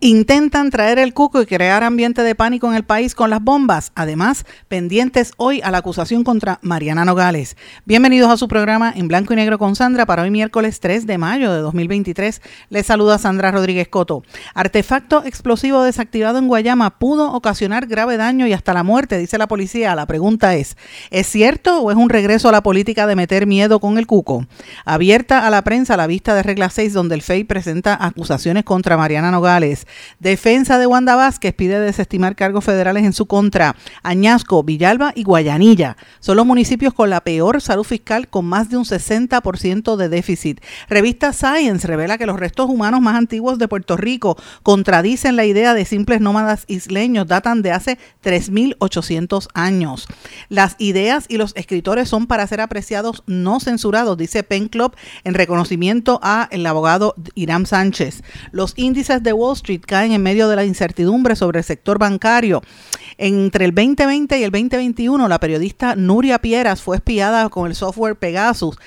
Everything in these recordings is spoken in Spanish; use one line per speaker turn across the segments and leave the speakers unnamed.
Intentan traer el cuco y crear ambiente de pánico en el país con las bombas. Además, pendientes hoy a la acusación contra Mariana Nogales. Bienvenidos a su programa en blanco y negro con Sandra para hoy miércoles 3 de mayo de 2023. Les saluda Sandra Rodríguez Coto. Artefacto explosivo desactivado en Guayama pudo ocasionar grave daño y hasta la muerte, dice la policía. La pregunta es, ¿es cierto o es un regreso a la política de meter miedo con el cuco? Abierta a la prensa la vista de regla 6 donde el FEI presenta acusaciones contra Mariana Nogales. Defensa de Wanda Vázquez pide desestimar cargos federales en su contra. Añasco, Villalba y Guayanilla son los municipios con la peor salud fiscal con más de un 60% de déficit. Revista Science revela que los restos humanos más antiguos de Puerto Rico contradicen la idea de simples nómadas isleños, datan de hace 3.800 años. Las ideas y los escritores son para ser apreciados, no censurados, dice Pen Club en reconocimiento a el abogado Irán Sánchez. Los índices de Wall Street caen en medio de la incertidumbre sobre el sector bancario. Entre el 2020 y el 2021, la periodista Nuria Pieras fue espiada con el software Pegasus.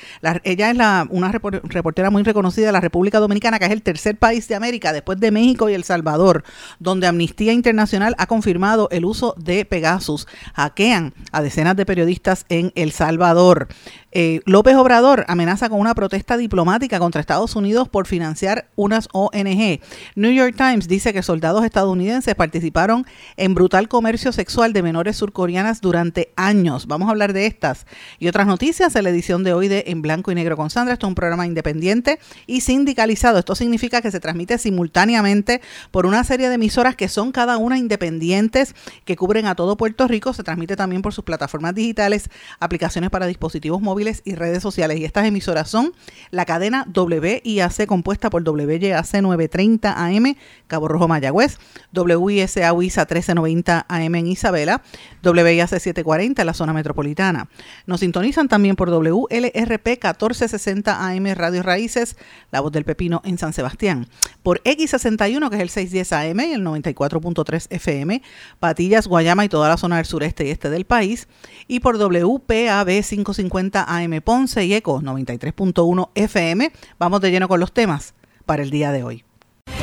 ella es la, una reportera muy reconocida de la República Dominicana, que es el tercer país de América, después de México y El Salvador, donde Amnistía Internacional ha confirmado el uso de Pegasus. Hackean a decenas de periodistas en El Salvador. Eh, López Obrador amenaza con una protesta diplomática contra Estados Unidos por financiar unas ONG. New York Times dice que soldados estadounidenses participaron en brutal comercio sexual de menores surcoreanas durante años. Vamos a hablar de estas y otras noticias en la edición de hoy de En Blanco y Negro con Sandra. Esto es un programa independiente y sindicalizado. Esto significa que se transmite simultáneamente por una serie de emisoras que son cada una independientes, que cubren a todo Puerto Rico. Se transmite también por sus plataformas digitales, aplicaciones para dispositivos móviles y redes sociales. Y estas emisoras son la cadena WIAC compuesta por WYAC 930 AM, Cabo Rojo Mayagüez, WISA WISA 1390 AM en Isabela, WIAC 740 en la zona metropolitana. Nos sintonizan también por WLRP 1460 AM Radio Raíces, La Voz del Pepino en San Sebastián. Por X61, que es el 610 AM y el 94.3 FM, Patillas, Guayama y toda la zona del sureste y este del país. Y por WPAB 550 AM Ponce y ECO 93.1 FM. Vamos de lleno con los temas para el día de hoy.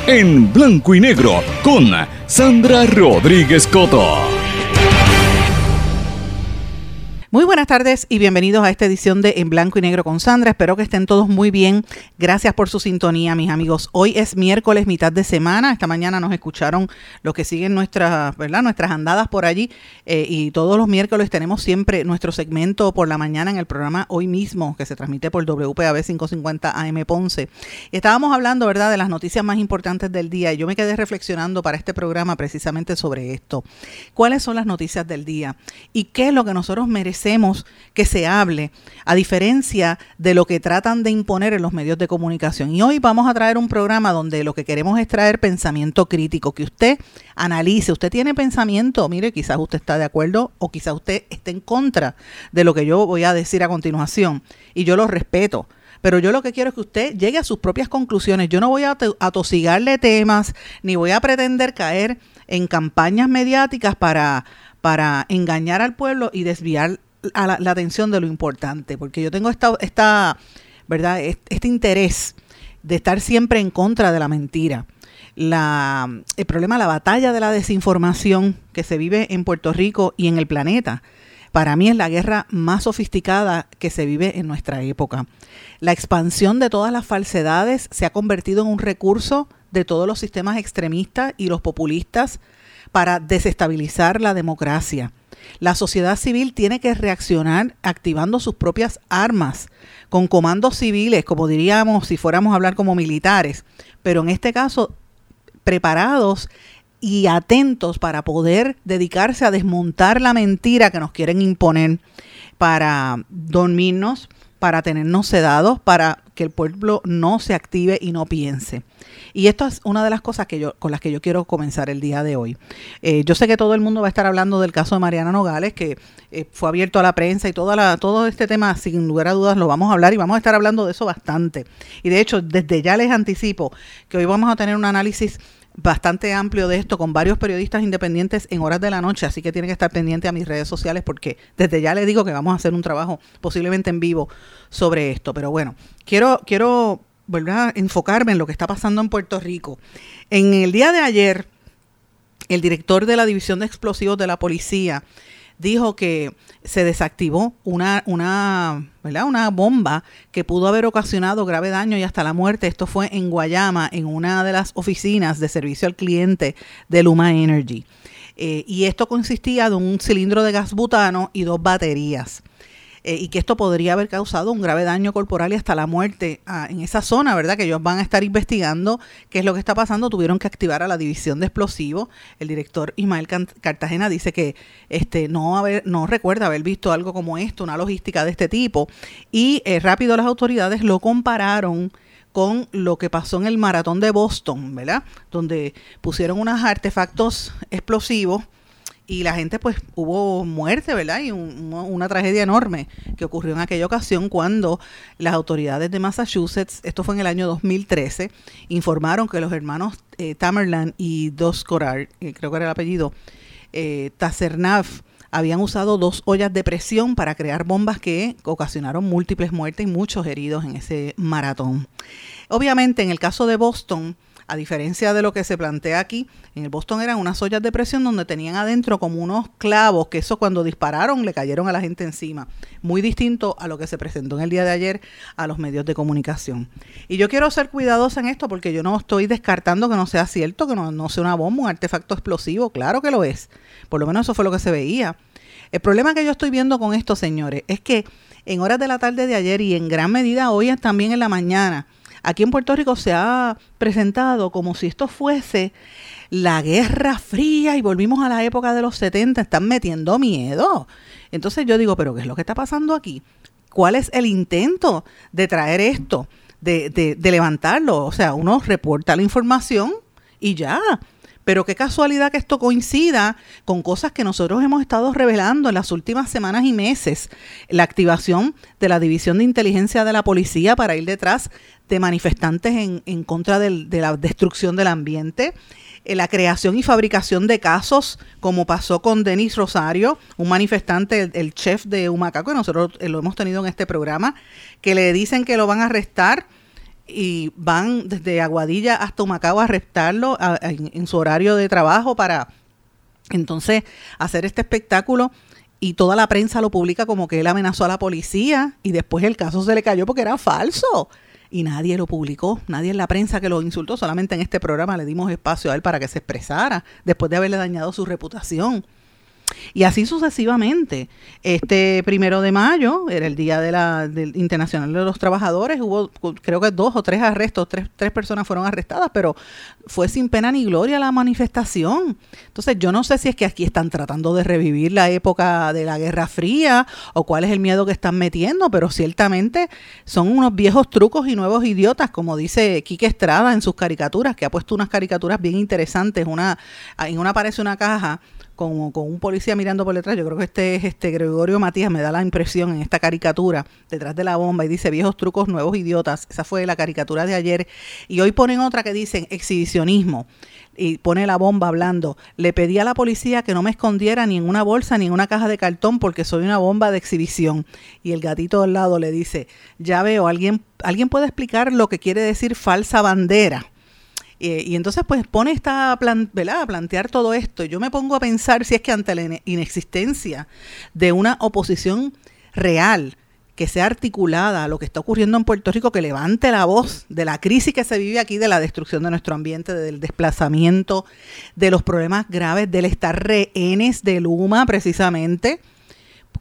En blanco y negro con Sandra Rodríguez Coto.
Muy buenas tardes y bienvenidos a esta edición de En Blanco y Negro con Sandra. Espero que estén todos muy bien. Gracias por su sintonía, mis amigos. Hoy es miércoles, mitad de semana. Esta mañana nos escucharon los que siguen nuestras, ¿verdad? nuestras andadas por allí. Eh, y todos los miércoles tenemos siempre nuestro segmento por la mañana en el programa Hoy mismo, que se transmite por WPAB 550 AM Ponce. Estábamos hablando, ¿verdad?, de las noticias más importantes del día. Y yo me quedé reflexionando para este programa precisamente sobre esto. ¿Cuáles son las noticias del día? ¿Y qué es lo que nosotros merecemos? Que se hable, a diferencia de lo que tratan de imponer en los medios de comunicación. Y hoy vamos a traer un programa donde lo que queremos es traer pensamiento crítico, que usted analice, usted tiene pensamiento, mire, quizás usted está de acuerdo o quizás usted esté en contra de lo que yo voy a decir a continuación, y yo lo respeto. Pero yo lo que quiero es que usted llegue a sus propias conclusiones. Yo no voy a atosigarle temas, ni voy a pretender caer en campañas mediáticas para, para engañar al pueblo y desviar la, atención de lo importante, porque yo tengo esta, esta ¿verdad? Este interés de estar siempre en contra de la mentira. La, el problema, la batalla de la desinformación que se vive en Puerto Rico y en el planeta, para mí es la guerra más sofisticada que se vive en nuestra época. La expansión de todas las falsedades se ha convertido en un recurso de todos los sistemas extremistas y los populistas para desestabilizar la democracia. La sociedad civil tiene que reaccionar activando sus propias armas, con comandos civiles, como diríamos si fuéramos a hablar como militares, pero en este caso preparados y atentos para poder dedicarse a desmontar la mentira que nos quieren imponer para dormirnos, para tenernos sedados, para que el pueblo no se active y no piense. Y esto es una de las cosas que yo, con las que yo quiero comenzar el día de hoy. Eh, yo sé que todo el mundo va a estar hablando del caso de Mariana Nogales, que eh, fue abierto a la prensa y toda la, todo este tema, sin lugar a dudas, lo vamos a hablar y vamos a estar hablando de eso bastante. Y de hecho, desde ya les anticipo que hoy vamos a tener un análisis bastante amplio de esto con varios periodistas independientes en horas de la noche, así que tienen que estar pendientes a mis redes sociales porque desde ya les digo que vamos a hacer un trabajo posiblemente en vivo sobre esto. Pero bueno, quiero, quiero volver a enfocarme en lo que está pasando en Puerto Rico. En el día de ayer, el director de la División de Explosivos de la Policía dijo que se desactivó una, una, ¿verdad? una bomba que pudo haber ocasionado grave daño y hasta la muerte. Esto fue en Guayama, en una de las oficinas de servicio al cliente de Luma Energy. Eh, y esto consistía de un cilindro de gas butano y dos baterías. Eh, y que esto podría haber causado un grave daño corporal y hasta la muerte ah, en esa zona, ¿verdad? Que ellos van a estar investigando qué es lo que está pasando. Tuvieron que activar a la división de explosivos. El director Ismael Cartagena dice que este no haber, no recuerda haber visto algo como esto, una logística de este tipo. Y eh, rápido las autoridades lo compararon con lo que pasó en el maratón de Boston, ¿verdad? Donde pusieron unos artefactos explosivos y la gente pues hubo muerte, ¿verdad? Y una tragedia enorme que ocurrió en aquella ocasión cuando las autoridades de Massachusetts, esto fue en el año 2013, informaron que los hermanos eh, Tamerlan y Dos Corar, eh, creo que era el apellido, eh, habían usado dos ollas de presión para crear bombas que ocasionaron múltiples muertes y muchos heridos en ese maratón. Obviamente en el caso de Boston, a diferencia de lo que se plantea aquí, en el Boston eran unas ollas de presión donde tenían adentro como unos clavos, que eso cuando dispararon le cayeron a la gente encima. Muy distinto a lo que se presentó en el día de ayer a los medios de comunicación. Y yo quiero ser cuidadosa en esto porque yo no estoy descartando que no sea cierto, que no, no sea una bomba, un artefacto explosivo. Claro que lo es. Por lo menos eso fue lo que se veía. El problema que yo estoy viendo con esto, señores, es que en horas de la tarde de ayer y en gran medida hoy también en la mañana, aquí en Puerto Rico se ha presentado como si esto fuese la Guerra Fría y volvimos a la época de los 70, están metiendo miedo. Entonces yo digo, pero ¿qué es lo que está pasando aquí? ¿Cuál es el intento de traer esto, de, de, de levantarlo? O sea, uno reporta la información y ya. Pero qué casualidad que esto coincida con cosas que nosotros hemos estado revelando en las últimas semanas y meses. La activación de la División de Inteligencia de la Policía para ir detrás de manifestantes en, contra de la destrucción del ambiente eh, la creación y fabricación de casos, como pasó con Denis Rosario, un manifestante, el, chef de Humacaco, que nosotros eh, lo hemos tenido en este programa, que le dicen que lo van a arrestar y van desde Aguadilla hasta Humacao a arrestarlo en, su horario de trabajo para entonces hacer este espectáculo y toda la prensa lo publica como que él amenazó a la policía y después el caso se le cayó porque era falso y nadie lo publicó, nadie en la prensa que lo insultó, solamente en este programa le dimos espacio a él para que se expresara después de haberle dañado su reputación. Y así sucesivamente. Este primero de mayo era el Día de la, del Internacional de los Trabajadores. Hubo, creo que dos o tres arrestos, tres, tres personas fueron arrestadas, pero fue sin pena ni gloria la manifestación. Entonces, yo no sé si es que aquí están tratando de revivir la época de la Guerra Fría o cuál es el miedo que están metiendo, pero ciertamente son unos viejos trucos y nuevos idiotas, como dice Quique Estrada en sus caricaturas, que ha puesto unas caricaturas bien interesantes. Una, en una aparece una caja con, con, un policía mirando por detrás. Yo creo que este es este Gregorio Matías, me da la impresión en esta caricatura, detrás de la bomba, y dice viejos trucos, nuevos idiotas. Esa fue la caricatura de ayer. Y hoy ponen otra que dicen exhibicionismo. Y pone la bomba hablando. Le pedí a la policía que no me escondiera ni en una bolsa ni en una caja de cartón porque soy una bomba de exhibición. Y el gatito al lado le dice, ya veo, alguien, alguien puede explicar lo que quiere decir falsa bandera. Eh, y entonces pues pone esta plan, a plantear todo esto. Yo me pongo a pensar si es que ante la inexistencia de una oposición real, que sea articulada a lo que está ocurriendo en Puerto Rico, que levante la voz de la crisis que se vive aquí, de la destrucción de nuestro ambiente, del desplazamiento, de los problemas graves, del estar rehenes de Luma precisamente,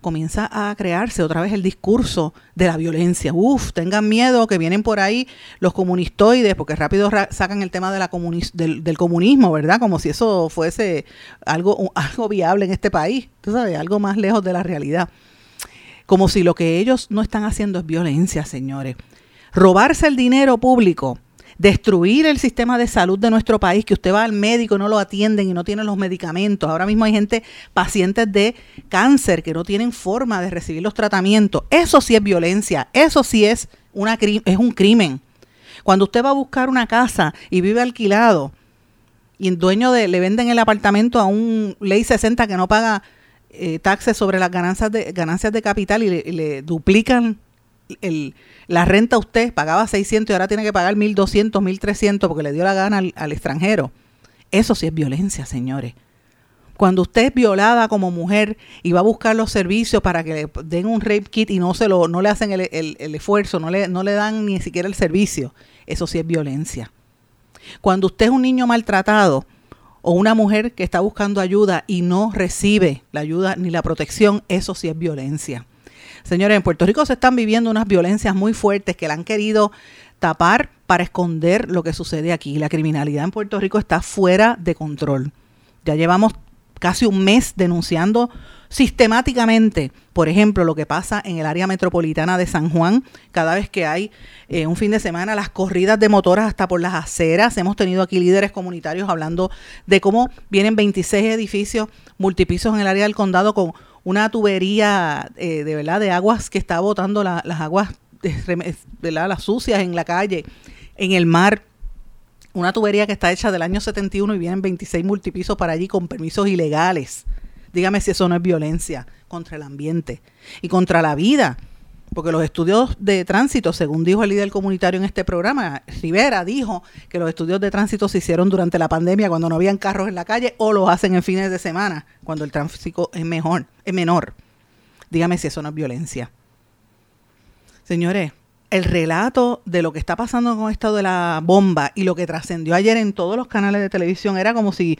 comienza a crearse otra vez el discurso de la violencia. Uf, tengan miedo que vienen por ahí los comunistoides, porque rápido sacan el tema de la del, comunismo, ¿verdad? Como si eso fuese algo, algo viable en este país, tú sabes, algo más lejos de la realidad. como si lo que ellos no están haciendo es violencia, señores. Robarse el dinero público, destruir el sistema de salud de nuestro país, que usted va al médico y no lo atienden y no tienen los medicamentos. Ahora mismo hay gente, pacientes de cáncer, que no tienen forma de recibir los tratamientos. Eso sí es violencia, eso sí es, una, es un crimen. Cuando usted va a buscar una casa y vive alquilado y el dueño de, le venden el apartamento a un ley 60 que no paga eh, taxes sobre las ganancias de, ganancias de capital y le, duplican el, la renta usted, pagaba 600 y ahora tiene que pagar 1.200, 1.300 porque le dio la gana al, extranjero. Eso sí es violencia, señores. Cuando usted es violada como mujer y va a buscar los servicios para que le den un rape kit y no se lo, no le hacen el, el, esfuerzo, no le, no le dan ni siquiera el servicio, eso sí es violencia. Cuando usted es un niño maltratado o una mujer que está buscando ayuda y no recibe la ayuda ni la protección, eso sí es violencia. Señores, en Puerto Rico se están viviendo unas violencias muy fuertes que la han querido tapar para esconder lo que sucede aquí. La criminalidad en Puerto Rico está fuera de control. Ya llevamos casi un mes denunciando sistemáticamente, por ejemplo, lo que pasa en el área metropolitana de San Juan, cada vez que hay eh, un fin de semana, las corridas de motoras hasta por las aceras. Hemos tenido aquí líderes comunitarios hablando de cómo vienen 26 edificios multipisos en el área del condado con una tubería eh, de verdad de aguas que está botando las aguas de, las sucias en la calle, en el mar una tubería que está hecha del año 71 y vienen 26 multipisos para allí con permisos ilegales. Dígame si eso no es violencia contra el ambiente y contra la vida. Porque los estudios de tránsito, según dijo el líder comunitario en este programa, Rivera dijo que los estudios de tránsito se hicieron durante la pandemia cuando no habían carros en la calle o los hacen en fines de semana, cuando el tránsito es mejor, es menor. Dígame si eso no es violencia. Señores, el relato de lo que está pasando con esto de la bomba y lo que trascendió ayer en todos los canales de televisión era como si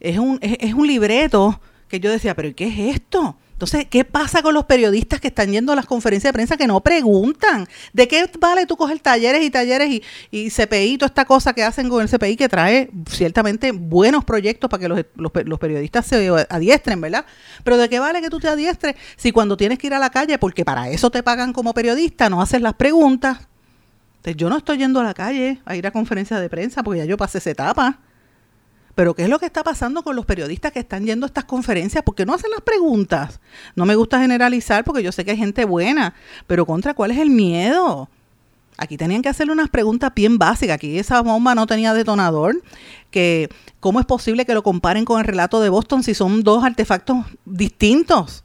es un, es, un libreto que yo decía, pero ¿qué es esto? Entonces, ¿qué pasa con los periodistas que están yendo a las conferencias de prensa que no preguntan? ¿De qué vale tú coger talleres y talleres y, y CPI, toda esta cosa que hacen con el CPI que trae ciertamente buenos proyectos para que los, los, periodistas se adiestren, ¿verdad? Pero ¿de qué vale que tú te adiestres si cuando tienes que ir a la calle, porque para eso te pagan como periodista, no haces las preguntas? Entonces, yo no estoy yendo a la calle a ir a conferencias de prensa porque ya yo pasé esa etapa. Pero ¿qué es lo que está pasando con los periodistas que están yendo a estas conferencias? ¿Por qué no hacen las preguntas? No me gusta generalizar porque yo sé que hay gente buena, pero contra cuál es el miedo. Aquí tenían que hacerle unas preguntas bien básicas. Aquí esa bomba no tenía detonador. Que ¿Cómo es posible que lo comparen con el relato de Boston si son dos artefactos distintos?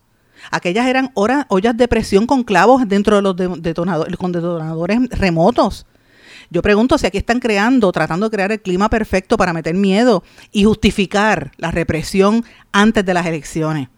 Aquellas eran ollas de presión con clavos dentro de los detonadores, con detonadores remotos. Yo pregunto si aquí están creando, tratando de crear el clima perfecto para meter miedo y justificar la represión antes de las elecciones.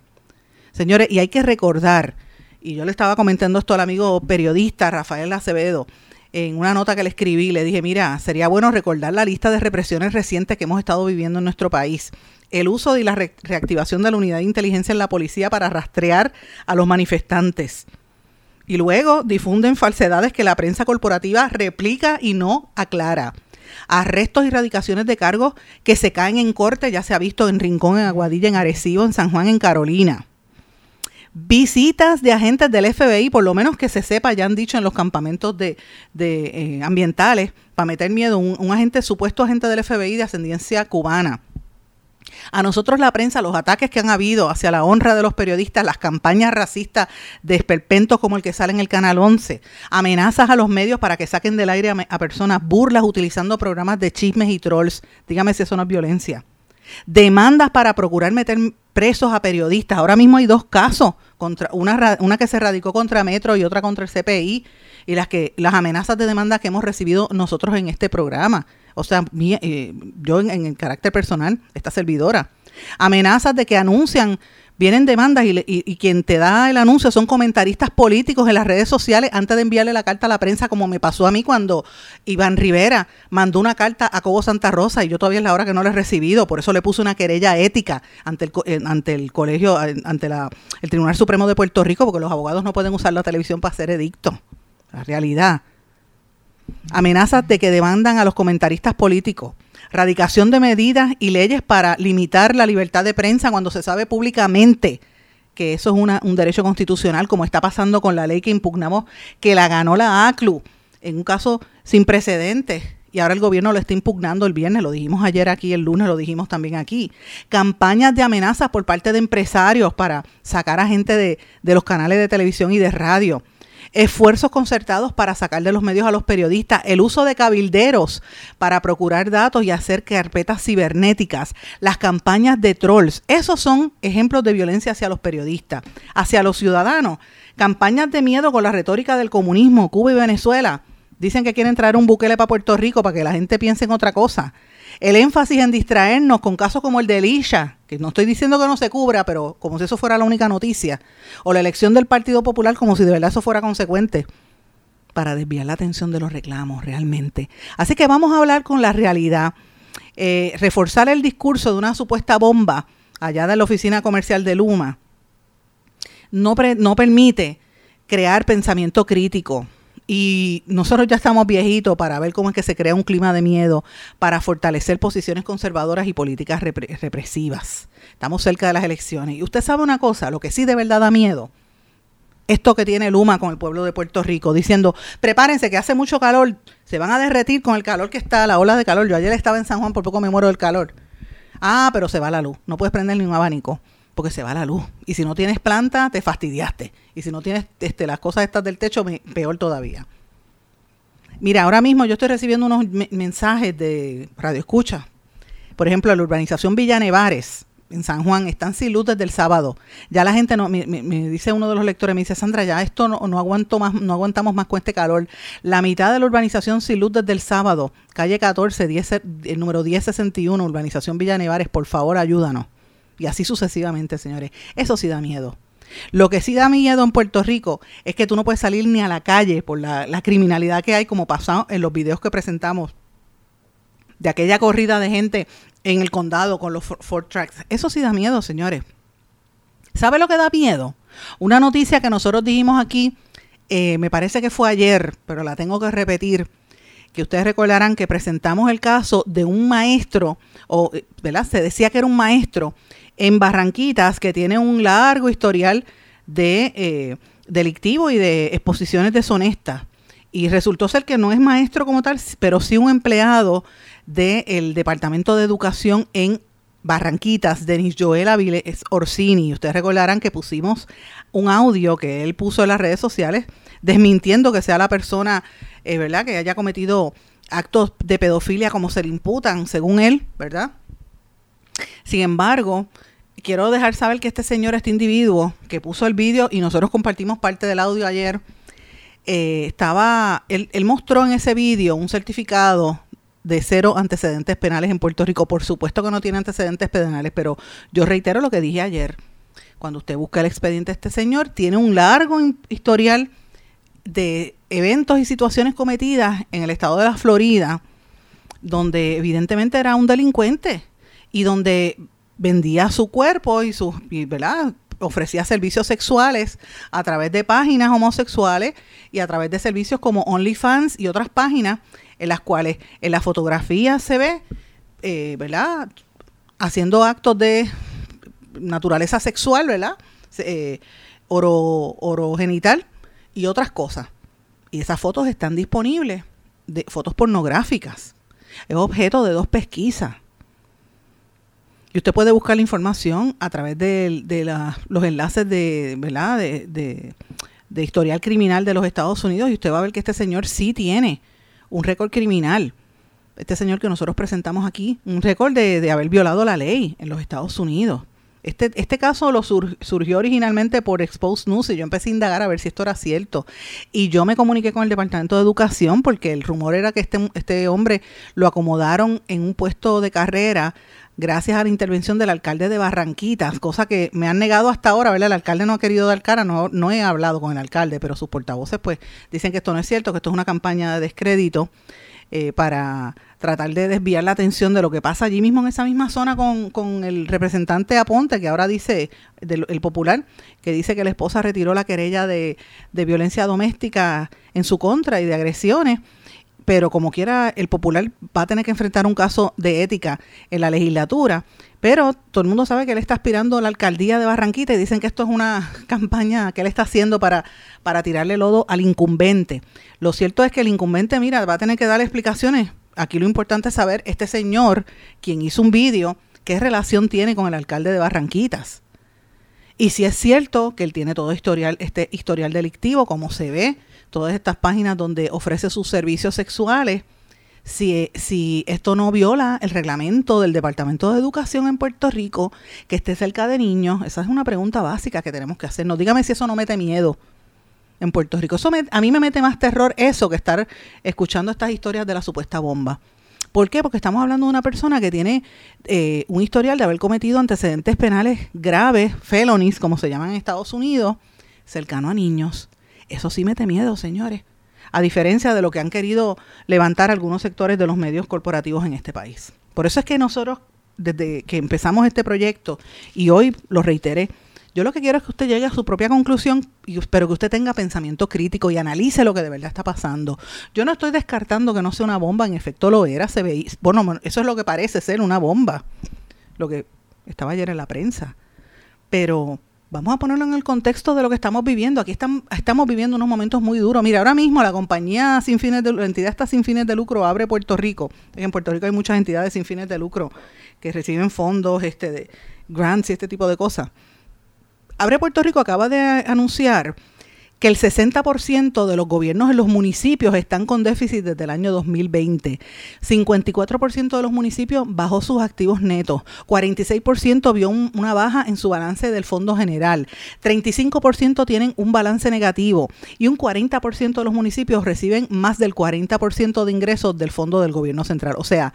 Señores, y hay que recordar, y yo le estaba comentando esto al amigo periodista Rafael Acevedo, en una nota que le escribí, le dije, mira, sería bueno recordar la lista de represiones recientes que hemos estado viviendo en nuestro país. El uso y la reactivación de la unidad de inteligencia en la policía para rastrear a los manifestantes y luego difunden falsedades que la prensa corporativa replica y no aclara. Arrestos y erradicaciones de cargos que se caen en corte, ya se ha visto en Rincón, en Aguadilla, en Arecibo, en San Juan, en Carolina. Visitas de agentes del FBI, por lo menos que se sepa, ya han dicho en los campamentos de, eh, ambientales, para meter miedo, un, un agente, supuesto agente del FBI de ascendencia cubana a nosotros la prensa, los ataques que han habido hacia la honra de los periodistas, las campañas racistas de como el que sale en el Canal 11, amenazas a los medios para que saquen del aire a, personas, burlas utilizando programas de chismes y trolls. Dígame si eso no es violencia. Demandas para procurar meter presos a periodistas. Ahora mismo hay dos casos, contra una, una que se radicó contra Metro y otra contra el CPI, y las, que, las amenazas de demanda que hemos recibido nosotros en este programa o sea, eh, yo en, el carácter personal, esta servidora, amenazas de que anuncian, vienen demandas y, quien te da el anuncio son comentaristas políticos en las redes sociales antes de enviarle la carta a la prensa, como me pasó a mí cuando Iván Rivera mandó una carta a Cobo Santa Rosa y yo todavía es la hora que no la he recibido, por eso le puse una querella ética ante el, eh, ante el colegio, eh, ante la, el Tribunal Supremo de Puerto Rico, porque los abogados no pueden usar la televisión para hacer edicto. La realidad amenazas de que demandan a los comentaristas políticos, radicación de medidas y leyes para limitar la libertad de prensa cuando se sabe públicamente que eso es un derecho constitucional, como está pasando con la ley que impugnamos, que la ganó la ACLU, en un caso sin precedentes. Y ahora el gobierno lo está impugnando el viernes, lo dijimos ayer aquí, el lunes lo dijimos también aquí. Campañas de amenazas por parte de empresarios para sacar a gente de los canales de televisión y de radio esfuerzos concertados para sacar de los medios a los periodistas, el uso de cabilderos para procurar datos y hacer carpetas cibernéticas, las campañas de trolls. Esos son ejemplos de violencia hacia los periodistas, hacia los ciudadanos. Campañas de miedo con la retórica del comunismo, Cuba y Venezuela. Dicen que quieren traer un buquele para Puerto Rico para que la gente piense en otra cosa el énfasis en distraernos con casos como el de Elisha, que no estoy diciendo que no se cubra, pero como si eso fuera la única noticia, o la elección del Partido Popular como si de verdad eso fuera consecuente, para desviar la atención de los reclamos realmente. Así que vamos a hablar con la realidad, eh, reforzar el discurso de una supuesta bomba allá de la oficina comercial de Luma, no, no permite crear pensamiento crítico, y nosotros ya estamos viejitos para ver cómo es que se crea un clima de miedo para fortalecer posiciones conservadoras y políticas represivas. Estamos cerca de las elecciones. Y usted sabe una cosa, lo que sí de verdad da miedo, esto que tiene Luma con el pueblo de Puerto Rico, diciendo, prepárense que hace mucho calor, se van a derretir con el calor que está, la ola de calor. Yo ayer estaba en San Juan, por poco me muero del calor. Ah, pero se va la luz, no puedes prender ni un abanico porque se va la luz. Y si no tienes planta, te fastidiaste. Y si no tienes este, las cosas estas del techo, peor todavía. Mira, ahora mismo yo estoy recibiendo unos mensajes de Radio Escucha. Por ejemplo, la urbanización Villa Nevares, en San Juan, están sin luz desde el sábado. Ya la gente no, me, dice uno de los lectores, me dice, Sandra, ya esto no, aguanto más, no aguantamos más con este calor. La mitad de la urbanización sin luz desde el sábado, calle 14, 10, el número 1061, urbanización Villa Nevares, por favor, ayúdanos. Y así sucesivamente, señores. Eso sí da miedo. Lo que sí da miedo en Puerto Rico es que tú no puedes salir ni a la calle por la, criminalidad que hay, como pasó en los videos que presentamos de aquella corrida de gente en el condado con los Ford Tracks. Eso sí da miedo, señores. ¿Sabe lo que da miedo? Una noticia que nosotros dijimos aquí, eh, me parece que fue ayer, pero la tengo que repetir que ustedes recordarán que presentamos el caso de un maestro, o, ¿verdad? Se decía que era un maestro en Barranquitas que tiene un largo historial de eh, delictivo y de exposiciones deshonestas. Y resultó ser que no es maestro como tal, pero sí un empleado del Departamento de Educación en Barranquitas, Denis Joel Aviles Orsini. Ustedes recordarán que pusimos un audio que él puso en las redes sociales desmintiendo que sea la persona, eh, ¿verdad?, que haya cometido actos de pedofilia como se le imputan, según él, ¿verdad? Sin embargo, quiero dejar saber que este señor, este individuo que puso el vídeo y nosotros compartimos parte del audio ayer, eh, estaba, él, él, mostró en ese vídeo un certificado de cero antecedentes penales en Puerto Rico. Por supuesto que no tiene antecedentes penales, pero yo reitero lo que dije ayer. Cuando usted busca el expediente de este señor, tiene un largo historial de eventos y situaciones cometidas en el estado de la Florida, donde evidentemente era un delincuente y donde vendía su cuerpo y sus, ¿verdad? ofrecía servicios sexuales a través de páginas homosexuales y a través de servicios como OnlyFans y otras páginas en las cuales en la fotografía se ve, eh, ¿verdad? Haciendo actos de naturaleza sexual, ¿verdad? Eh, y otras cosas. Y esas fotos están disponibles, de fotos pornográficas. Es objeto de dos pesquisas. Y usted puede buscar la información a través de, los enlaces de, ¿verdad? De, historial criminal de los Estados Unidos y usted va a ver que este señor sí tiene un récord criminal. Este señor que nosotros presentamos aquí, un récord de, haber violado la ley en los Estados Unidos. Este, este caso lo surgió originalmente por Exposed News y yo empecé a indagar a ver si esto era cierto. Y yo me comuniqué con el Departamento de Educación porque el rumor era que este, este hombre lo acomodaron en un puesto de carrera gracias a la intervención del alcalde de Barranquitas, cosa que me han negado hasta ahora, ¿verdad? El alcalde no ha querido dar cara, no, no he hablado con el alcalde, pero sus portavoces pues dicen que esto no es cierto, que esto es una campaña de descrédito eh, para tratar de desviar la atención de lo que pasa allí mismo en esa misma zona con, con el representante Aponte, que ahora dice, del, el popular, que dice que la esposa retiró la querella de, de violencia doméstica en su contra y de agresiones pero como quiera, el popular va a tener que enfrentar un caso de ética en la legislatura, Pero todo el mundo sabe que él está aspirando a la alcaldía de Barranquita y dicen que esto es una campaña que él está haciendo para, para tirarle lodo al incumbente. Lo cierto es que el incumbente, mira, va a tener que dar explicaciones. Aquí lo importante es saber, este señor, quien hizo un vídeo, qué relación tiene con el alcalde de Barranquitas. Y si es cierto que él tiene todo historial, este historial delictivo, como se ve, todas estas páginas donde ofrece sus servicios sexuales, si, si esto no viola el reglamento del Departamento de Educación en Puerto Rico, que esté cerca de niños, esa es una pregunta básica que tenemos que hacernos. Dígame si eso no mete miedo en Puerto Rico. Eso a mí me mete más terror eso que estar escuchando estas historias de la supuesta bomba. ¿Por qué? Porque estamos hablando de una persona que tiene eh, un historial de haber cometido antecedentes penales graves, felonies, como se llaman en Estados Unidos, cercano a niños. Eso sí mete miedo, señores a diferencia de lo que han querido levantar algunos sectores de los medios corporativos en este país. Por eso es que nosotros, desde que empezamos este proyecto, y hoy lo reiteré, yo lo que quiero es que usted llegue a su propia conclusión, pero que usted tenga pensamiento crítico y analice lo que de verdad está pasando. Yo no estoy descartando que no sea una bomba, en efecto lo era, se veía, bueno, eso es lo que parece ser una bomba, lo que estaba ayer en la prensa. Pero Vamos a ponerlo en el contexto de lo que estamos viviendo. Aquí estamos, viviendo unos momentos muy duros. Mira, ahora mismo la compañía sin fines de la entidad está sin fines de lucro abre Puerto Rico. En Puerto Rico hay muchas entidades sin fines de lucro que reciben fondos, este, de grants y este tipo de cosas. Abre Puerto Rico acaba de anunciar que el 60% de los gobiernos en los municipios están con déficit desde el año 2020. 54% de los municipios bajó sus activos netos. 46% vio una baja en su balance del Fondo General. 35% tienen un balance negativo. Y un 40% de los municipios reciben más del 40% de ingresos del Fondo del Gobierno Central. O sea,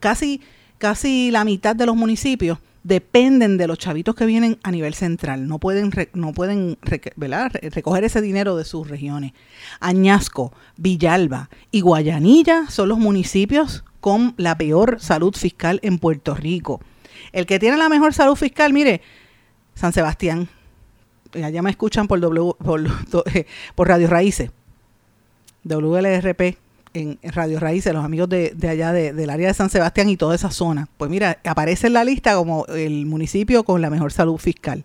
casi la mitad de los municipios dependen de los chavitos que vienen a nivel central, no pueden, no pueden recoger ese dinero de sus regiones. Añasco, Villalba y Guayanilla son los municipios con la peor salud fiscal en Puerto Rico. El que tiene la mejor salud fiscal, mire, San Sebastián, allá me escuchan por, por, por Radio Raíces, WLRP en Radio Raíces, los amigos de, allá del área de San Sebastián y toda esa zona. Pues mira, aparece en la lista como el municipio con la mejor salud fiscal,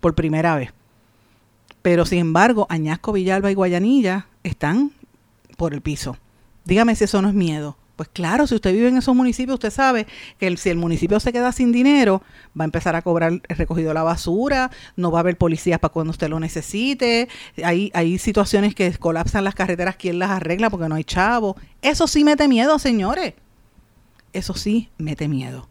por primera vez. Pero sin embargo, Añasco, Villalba y Guayanilla están por el piso. Dígame si eso no es miedo. Pues claro, si usted vive en esos municipios, usted sabe que si el municipio se queda sin dinero, va a empezar a cobrar recogido la basura, no va a haber policías para cuando usted lo necesite, hay, hay situaciones que colapsan las carreteras, ¿quién las arregla porque no hay chavo? Eso sí mete miedo, señores. Eso sí mete miedo.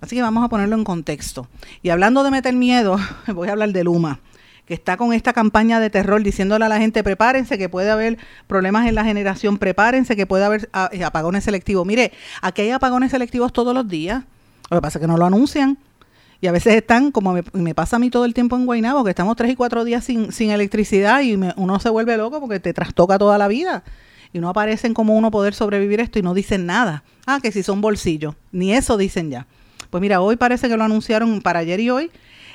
Así que vamos a ponerlo en contexto. Y hablando de meter miedo, voy a hablar de Luma que está con esta campaña de terror diciéndole a la gente, prepárense que puede haber problemas en la generación, prepárense que puede haber ah, eh, apagones selectivos. Mire, aquí hay apagones selectivos todos los días, lo que pasa es que no lo anuncian. Y a veces están, como me, pasa a mí todo el tiempo en Guaynabo, que estamos tres y cuatro días sin, sin electricidad y uno se vuelve loco porque te trastoca toda la vida. Y no aparecen como uno poder sobrevivir esto y no dicen nada. Ah, que si son bolsillos. Ni eso dicen ya. Pues mira, hoy parece que lo anunciaron para ayer y hoy.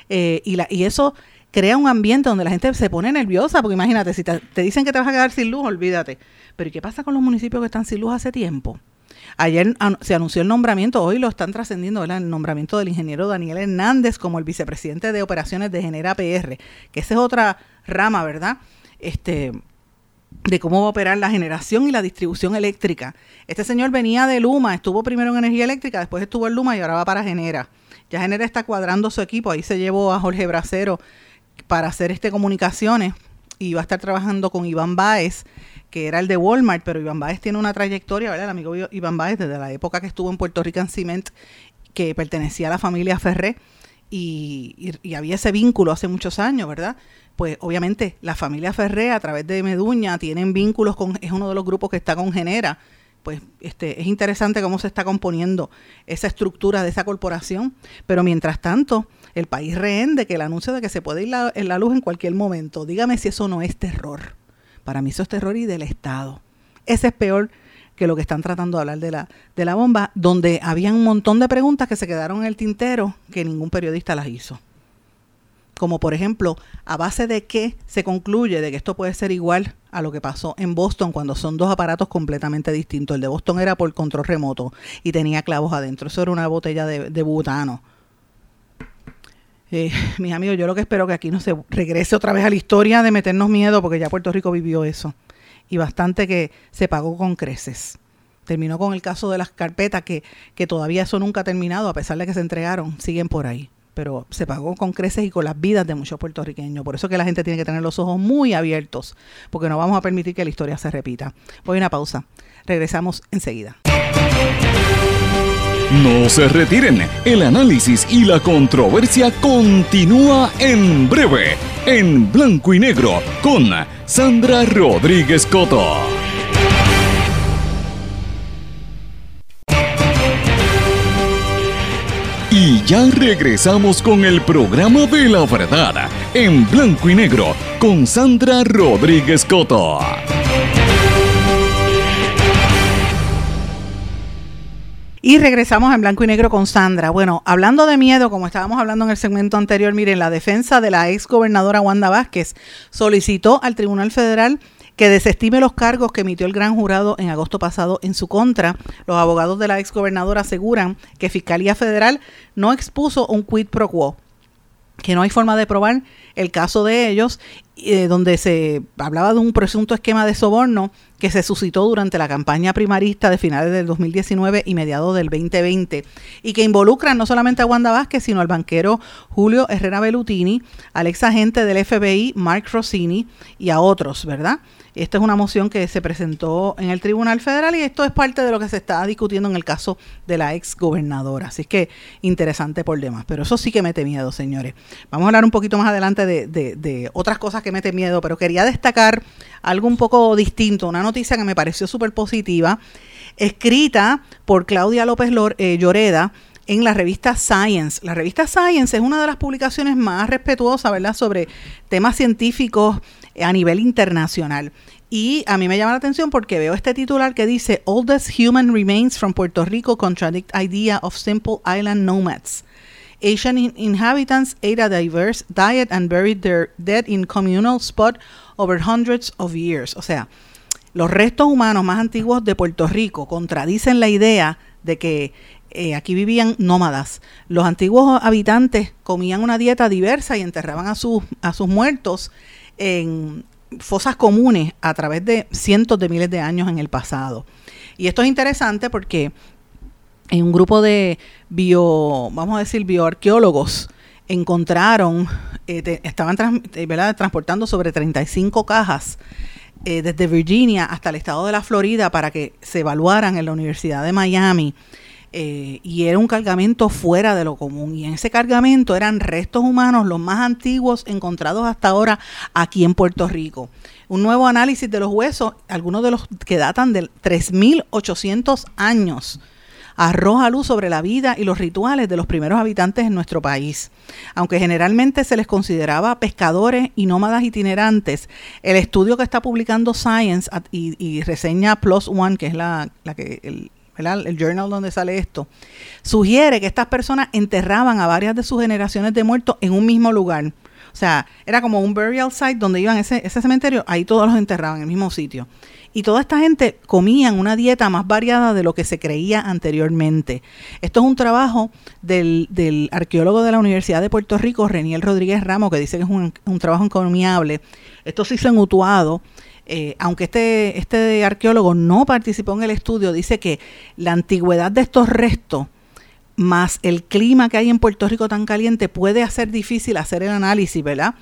Eh, y, la, y eso crea un ambiente donde la gente se pone nerviosa, porque imagínate, si te, dicen que te vas a quedar sin luz, olvídate. Pero ¿y qué pasa con los municipios que están sin luz hace tiempo? Ayer se anunció el nombramiento, hoy lo están trascendiendo, el nombramiento del ingeniero Daniel Hernández como el vicepresidente de operaciones de Genera PR, que esa es otra rama, ¿verdad? Este, de cómo va a operar la generación y la distribución eléctrica. Este señor venía de Luma, estuvo primero en energía eléctrica, después estuvo en Luma y ahora va para Genera. Ya Genera está cuadrando su equipo, ahí se llevó a Jorge Bracero para hacer este comunicaciones y a estar trabajando con Iván Baez, que era el de Walmart, pero Iván Baez tiene una trayectoria, ¿verdad? El amigo Iván Baez desde la época que estuvo en Puerto Rican Cement, que pertenecía a la familia Ferré, y, había ese vínculo hace muchos años, ¿verdad? Pues obviamente la familia Ferré a través de Meduña tienen vínculos con, es uno de los grupos que está con Genera, pues este, es interesante cómo se está componiendo esa estructura de esa corporación, pero mientras tanto, el país rehén de que el anuncio de que se puede ir la, en la luz en cualquier momento. Dígame si eso no es terror. Para mí eso es terror y del Estado. Ese es peor que lo que están tratando de hablar de la, de la bomba, donde había un montón de preguntas que se quedaron en el tintero que ningún periodista las hizo. Como por ejemplo, a base de qué se concluye de que esto puede ser igual a lo que pasó en Boston cuando son dos aparatos completamente distintos. El de Boston era por control remoto y tenía clavos adentro. Eso era una botella de, de butano. Eh, mis amigos, yo lo que espero que aquí no se regrese otra vez a la historia de meternos miedo, porque ya Puerto Rico vivió eso. Y bastante que se pagó con creces. Terminó con el caso de las carpetas, que, que todavía eso nunca ha terminado, a pesar de que se entregaron, siguen por ahí pero se pagó con creces y con las vidas de muchos puertorriqueños. Por eso que la gente tiene que tener los ojos muy abiertos, porque no vamos a permitir que la historia se repita. Voy a una pausa. Regresamos enseguida.
No se retiren, el análisis y la controversia continúa en breve, en blanco y negro, con Sandra Rodríguez Coto. Y ya regresamos con el programa de la verdad, en blanco y negro, con Sandra Rodríguez Coto.
Y regresamos en blanco y negro con Sandra. Bueno, hablando de miedo, como estábamos hablando en el segmento anterior, miren, la defensa de la ex gobernadora Wanda Vázquez solicitó al Tribunal Federal que desestime los cargos que emitió el gran jurado en agosto pasado en su contra. Los abogados de la exgobernadora aseguran que Fiscalía Federal no expuso un quid pro quo que no hay forma de probar el caso de ellos, eh, donde se hablaba de un presunto esquema de soborno que se suscitó durante la campaña primarista de finales del 2019 y mediados del 2020, y que involucran no solamente a Wanda Vázquez, sino al banquero Julio Herrera Bellutini, al ex agente del FBI Mark Rossini y a otros, ¿verdad? Esta es una moción que se presentó en el Tribunal Federal y esto es parte de lo que se está discutiendo en el caso de la ex gobernadora. Así que interesante por demás. Pero eso sí que mete miedo, señores. Vamos a hablar un poquito más adelante de, otras cosas que meten miedo, pero quería destacar algo un poco distinto, una noticia que me pareció súper positiva, escrita por Claudia López eh, Lloreda en la revista Science. La revista Science es una de las publicaciones más respetuosas, ¿verdad?, sobre temas científicos a nivel internacional. Y a mí me llama la atención porque veo este titular que dice Oldest Human Remains from Puerto Rico Contradict Idea of Simple Island Nomads. Asian inhabitants ate a diverse diet and buried their dead in communal spot over hundreds of years. O sea, los restos humanos más antiguos de Puerto Rico contradicen la idea de que eh, aquí vivían nómadas. Los antiguos habitantes comían una dieta diversa y enterraban a sus, a sus muertos en fosas comunes a través de cientos de miles de años en el pasado. Y esto es interesante porque en un grupo de bio, vamos a decir, bioarqueólogos encontraron, eh, estaban eh, transportando sobre 35 cajas eh, desde Virginia hasta el estado de la Florida para que se evaluaran en la Universidad de Miami eh, y era un cargamento fuera de lo común. Y en ese cargamento eran restos humanos los más antiguos encontrados hasta ahora aquí en Puerto Rico. Un nuevo análisis de los huesos, algunos de los que datan de 3.800 años, arroja luz sobre la vida y los rituales de los primeros habitantes en nuestro país. Aunque generalmente se les consideraba pescadores y nómadas itinerantes, el estudio que está publicando Science y, reseña Plus One, que es la, la que el journal donde sale esto, sugiere que estas personas enterraban a varias de sus generaciones de muertos en un mismo lugar. O sea, era como un burial site donde iban ese, ese cementerio, ahí todos los enterraban en el mismo sitio. Y toda esta gente comían una dieta más variada de lo que se creía anteriormente. Esto es un trabajo del, del arqueólogo de la Universidad de Puerto Rico, Reniel Rodríguez Ramos, que dice que es un, un trabajo encomiable. Esto se hizo en Utuado eh, aunque este, este arqueólogo no participó en el estudio, dice que la antigüedad de estos restos más el clima que hay en Puerto Rico tan caliente puede hacer difícil hacer el análisis, ¿verdad?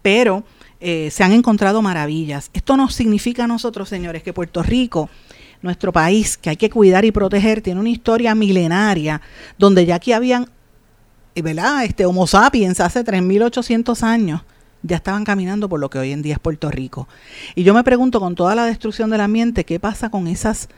Pero eh, se han encontrado maravillas. Esto no significa a nosotros, señores, que Puerto Rico, nuestro país, que hay que cuidar y proteger, tiene una historia milenaria, donde ya aquí habían, ¿verdad? Este Homo sapiens hace 3.800 años ya estaban caminando por lo que hoy en día es Puerto Rico. Y yo me pregunto, con toda la destrucción del ambiente, ¿qué pasa con esas,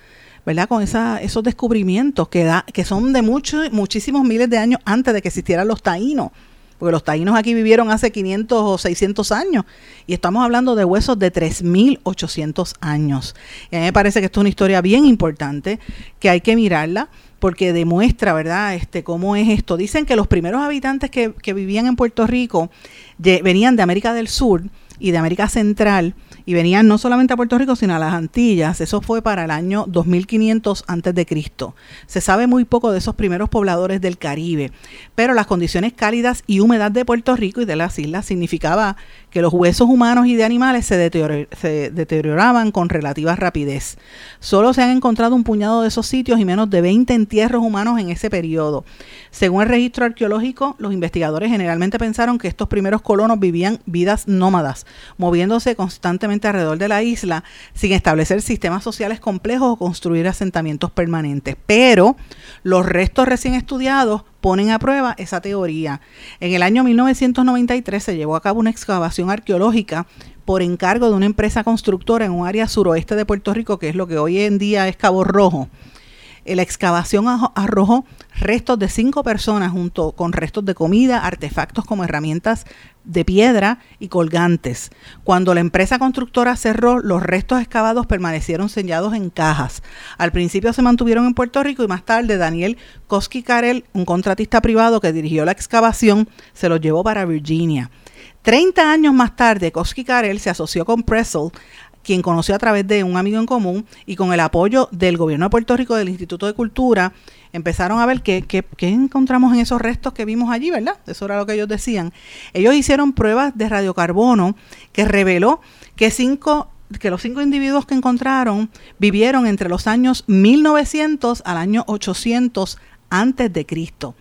verdad, con esa, esos descubrimientos que, da, que son de muchos, muchísimos miles de años antes de que existieran los taínos? Porque los taínos aquí vivieron hace 500 o 600 años y estamos hablando de huesos de 3.800 años. Y a mí me parece que esto es una historia bien importante, que hay que mirarla porque demuestra, ¿verdad?, este, cómo es esto. Dicen que los primeros habitantes que, vivían en Puerto Rico venían de América del Sur y de América Central y venían no solamente a Puerto Rico, sino a las Antillas. Eso fue para el año 2500 antes de Cristo. Se sabe muy poco de esos primeros pobladores del Caribe, pero las condiciones cálidas y húmedas de Puerto Rico y de las islas significaba que los huesos humanos y de animales se, deterioraban con relativa rapidez. Solo se han encontrado un puñado de esos sitios y menos de 20 entierros humanos en ese periodo. Según el registro arqueológico, los investigadores generalmente pensaron que estos primeros colonos vivían vidas nómadas, moviéndose constantemente alrededor de la isla sin establecer sistemas sociales complejos o construir asentamientos permanentes. Pero los restos recién estudiados ponen a prueba esa teoría. En el año 1993 se llevó a cabo una excavación arqueológica por encargo de una empresa constructora en un área suroeste de Puerto Rico, que es lo que hoy en día es Cabo Rojo. La excavación arrojó restos de cinco personas junto con restos de comida, artefactos como herramientas de piedra y colgantes. Cuando la empresa constructora cerró, los restos excavados permanecieron sellados en cajas. Al principio se mantuvieron en Puerto Rico y más tarde Daniel Koski Karel, un contratista privado que dirigió la excavación, se los llevó para Virginia. Treinta años más tarde, Koski Karel se asoció con Pressel quien conoció a través de un amigo en común y con el apoyo del gobierno de Puerto Rico, del Instituto de Cultura, empezaron a ver qué, qué, encontramos en esos restos que vimos allí, ¿verdad? Eso era lo que ellos decían. Ellos hicieron pruebas de radiocarbono que reveló que cinco que los cinco individuos que encontraron vivieron entre los años 1900 al año 800 antes de Cristo.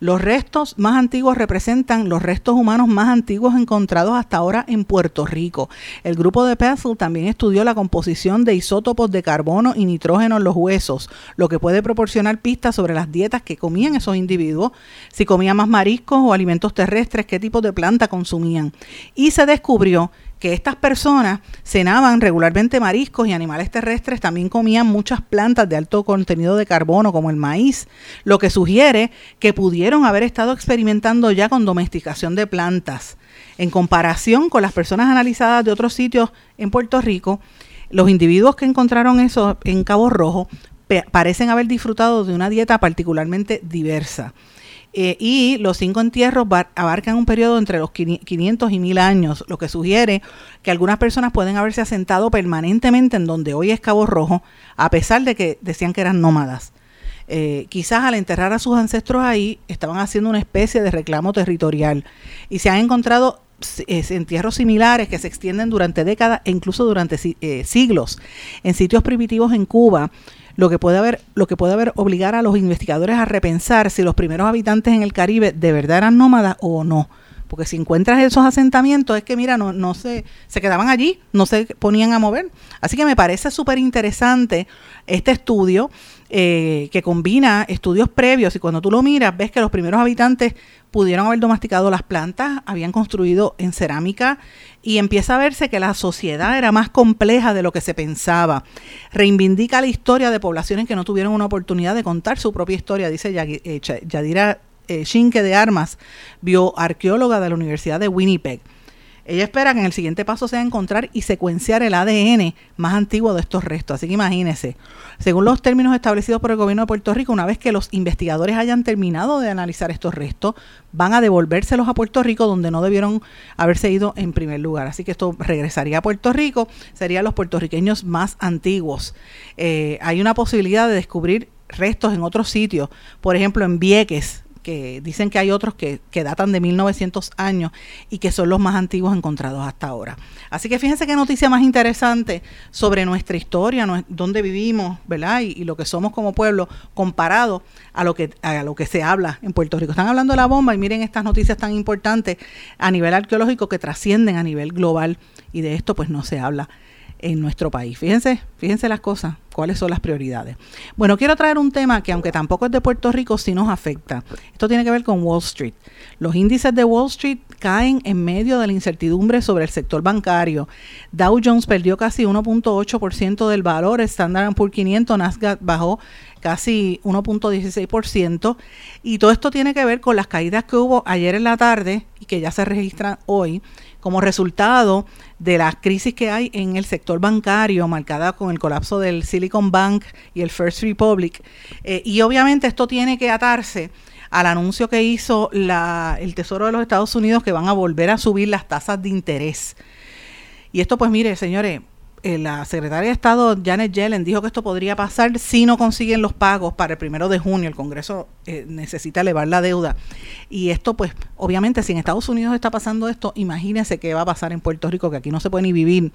Los restos más antiguos representan los restos humanos más antiguos encontrados hasta ahora en Puerto Rico. El grupo de Pessel también estudió la composición de isótopos de carbono y nitrógeno en los huesos, lo que puede proporcionar pistas sobre las dietas que comían esos individuos, si comían más mariscos o alimentos terrestres, qué tipo de planta consumían. Y se descubrió que estas personas cenaban regularmente mariscos y animales terrestres, también comían muchas plantas de alto contenido de carbono como el maíz, lo que sugiere que pudieron haber estado experimentando ya con domesticación de plantas. En comparación con las personas analizadas de otros sitios en Puerto Rico, los individuos que encontraron eso en Cabo Rojo parecen haber disfrutado de una dieta particularmente diversa. Eh, y los cinco entierros abarcan un periodo entre los 500 y 1000 años, lo que sugiere que algunas personas pueden haberse asentado permanentemente en donde hoy es Cabo Rojo, a pesar de que decían que eran nómadas. Eh, quizás al enterrar a sus ancestros ahí estaban haciendo una especie de reclamo territorial y se han encontrado eh, entierros similares que se extienden durante décadas e incluso durante siglos en sitios primitivos en Cuba lo que puede haber, lo que puede haber obligar a los investigadores a repensar si los primeros habitantes en el Caribe de verdad eran nómadas o no. Porque si encuentras esos asentamientos, es que mira, no, no se, se quedaban allí, no se ponían a mover. Así que me parece súper interesante este estudio eh, que combina estudios previos y cuando tú lo miras ves que los primeros habitantes pudieron haber domesticado las plantas, habían construido en cerámica y empieza a verse que la sociedad era más compleja de lo que se pensaba. Reivindica la historia de poblaciones que no tuvieron una oportunidad de contar su propia historia, dice eh, Yadira eh, Shinke de Armas, bioarqueóloga de la Universidad de Winnipeg. Ella espera que en el siguiente paso sea encontrar y secuenciar el ADN más antiguo de estos restos. Así que imagínense, según los términos establecidos por el gobierno de Puerto Rico, una vez que los investigadores hayan terminado de analizar estos restos, van a devolvérselos a Puerto Rico donde no debieron haberse ido en primer lugar. Así que esto regresaría a Puerto Rico, serían los puertorriqueños más antiguos. Eh, hay una posibilidad de descubrir restos en otros sitios, por ejemplo en Vieques, que dicen que hay otros que, datan de 1900 años y que son los más antiguos encontrados hasta ahora. Así que fíjense qué noticia más interesante sobre nuestra historia, dónde vivimos, ¿verdad? Y, lo que somos como pueblo comparado a lo, que, a lo que se habla en Puerto Rico. Están hablando de la bomba y miren estas noticias tan importantes a nivel arqueológico que trascienden a nivel global y de esto pues no se habla en nuestro país. Fíjense, fíjense las cosas, cuáles son las prioridades. Bueno, quiero traer un tema que aunque tampoco es de Puerto Rico, sí nos afecta. Esto tiene que ver con Wall Street. Los índices de Wall Street caen en medio de la incertidumbre sobre el sector bancario. Dow Jones perdió casi 1.8% del valor, Standard Poor's 500, Nasdaq bajó casi 1.16%. Y todo esto tiene que ver con las caídas que hubo ayer en la tarde y que ya se registran hoy como resultado de las crisis que hay en el sector bancario, marcada con el colapso del Silicon Bank y el First Republic. Eh, y obviamente esto tiene que atarse al anuncio que hizo la, el Tesoro de los Estados Unidos que van a volver a subir las tasas de interés. Y esto pues mire, señores, eh, la secretaria de Estado Janet Yellen dijo que esto podría pasar si no consiguen los pagos para el primero de junio. El Congreso eh, necesita elevar la deuda. Y esto, pues, obviamente, si en Estados Unidos está pasando esto, imagínense qué va a pasar en Puerto Rico, que aquí no se puede ni vivir.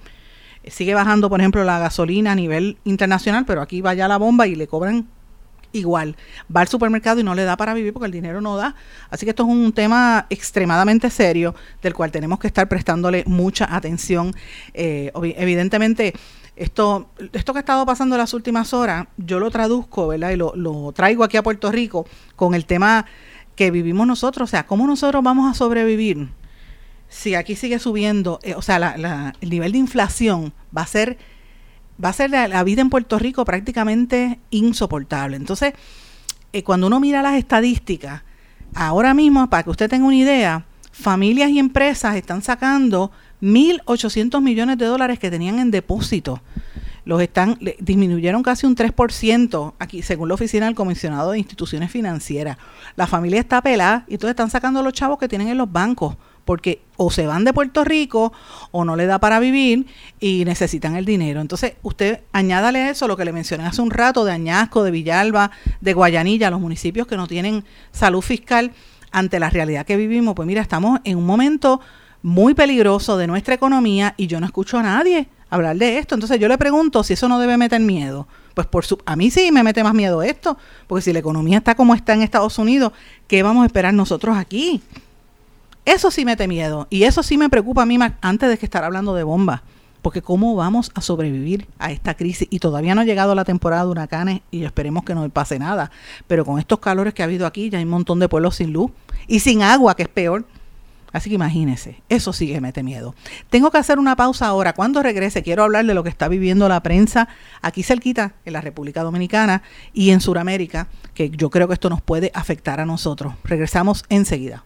Eh, sigue bajando, por ejemplo, la gasolina a nivel internacional, pero aquí va ya la bomba y le cobran igual. Va al supermercado y no le da para vivir porque el dinero no da. Así que esto es un tema extremadamente serio del cual tenemos que estar prestándole mucha atención. Eh, evidentemente, esto, esto que ha estado pasando las últimas horas, yo lo traduzco, ¿verdad? Y lo, lo traigo aquí a Puerto Rico con el tema que vivimos nosotros. O sea, ¿cómo nosotros vamos a sobrevivir? Si aquí sigue subiendo, eh, o sea, el nivel de inflación va a ser va a ser la, vida en Puerto Rico prácticamente insoportable. Entonces, eh, cuando uno mira las estadísticas, ahora mismo, para que usted tenga una idea, familias y empresas están sacando 1.800 millones de dólares que tenían en depósito. Los están, disminuyeron casi un 3% aquí, según la oficina del comisionado de instituciones financieras. La familia está pelada y entonces están sacando los chavos que tienen en los bancos porque o se van de Puerto Rico o no le da para vivir y necesitan el dinero. Entonces, usted añádale eso lo que le mencioné hace un rato de Añasco, de Villalba, de Guayanilla, los municipios que no tienen salud fiscal ante la realidad que vivimos. Pues mira, estamos en un momento muy peligroso de nuestra economía y yo no escucho a nadie hablar de esto. Entonces yo le pregunto si eso no debe meter miedo. Pues por su, a mí sí me mete más miedo esto, porque si la economía está como está en Estados Unidos, ¿qué vamos a esperar nosotros aquí? Eso sí mete miedo y eso sí me preocupa a mí antes de que estar hablando de bombas. Porque cómo vamos a sobrevivir a esta crisis. Y todavía no ha llegado la temporada de huracanes y esperemos que no pase nada. Pero con estos calores que ha habido aquí, ya hay un montón de pueblos sin luz y sin agua, que es peor. Así que imagínense, eso sí que mete miedo. Tengo que hacer una pausa ahora. Cuando regrese, quiero hablar de lo que está viviendo la prensa aquí cerquita, en la República Dominicana y en Sudamérica, que yo creo que esto nos puede afectar a nosotros. Regresamos enseguida.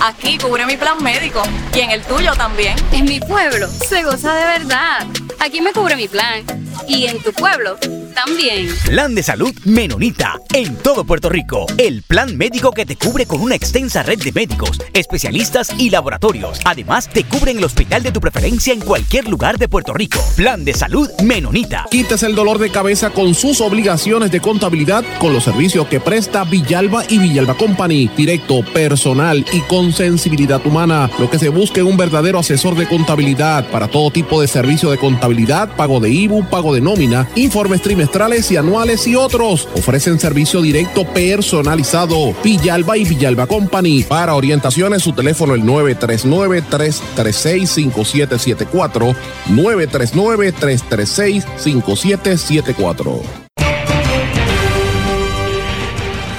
Aquí cubre mi plan médico y en el tuyo también.
En mi pueblo se goza de verdad. Aquí me cubre mi plan y en tu pueblo también.
Plan de salud Menonita en todo Puerto Rico. El plan médico que te cubre con una extensa red de médicos, especialistas y laboratorios. Además, te cubre en el hospital de tu preferencia en cualquier lugar de Puerto Rico. Plan de salud Menonita.
Quites el dolor de cabeza con sus obligaciones de contabilidad con los servicios que presta Villalba y Villalba Company. Directo, personal y con sensibilidad humana. Lo que se busca en un verdadero asesor de contabilidad para todo tipo de servicio de contabilidad, pago de IBU, pago de nómina, informes trimestrales y anuales y otros. Ofrecen servicio directo personalizado. Villalba y Villalba Company. Para orientaciones, su teléfono el 939-336-5774. 939-336-5774.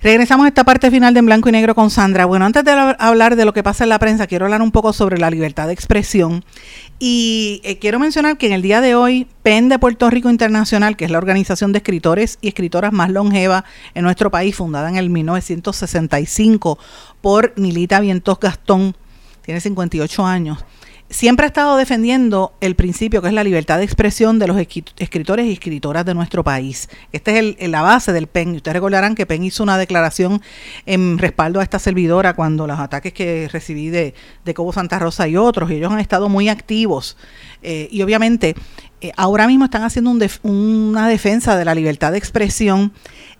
Regresamos a esta parte final de En Blanco y Negro con Sandra. Bueno, antes de hablar de lo que pasa en la prensa, quiero hablar un poco sobre la libertad de expresión. Y eh, quiero mencionar que en el día de hoy, PEN de Puerto Rico Internacional, que es la organización de escritores y escritoras más longeva en nuestro país, fundada en el 1965 por Nilita Vientos Gastón, tiene 58 años siempre ha estado defendiendo el principio que es la libertad de expresión de los escritores y escritoras de nuestro país. Esta es el, la base del PEN. Ustedes recordarán que PEN hizo una declaración en respaldo a esta servidora cuando los ataques que recibí de, de Cobo Santa Rosa y otros, y ellos han estado muy activos. Eh, y obviamente eh, ahora mismo están haciendo una defensa de la libertad de expresión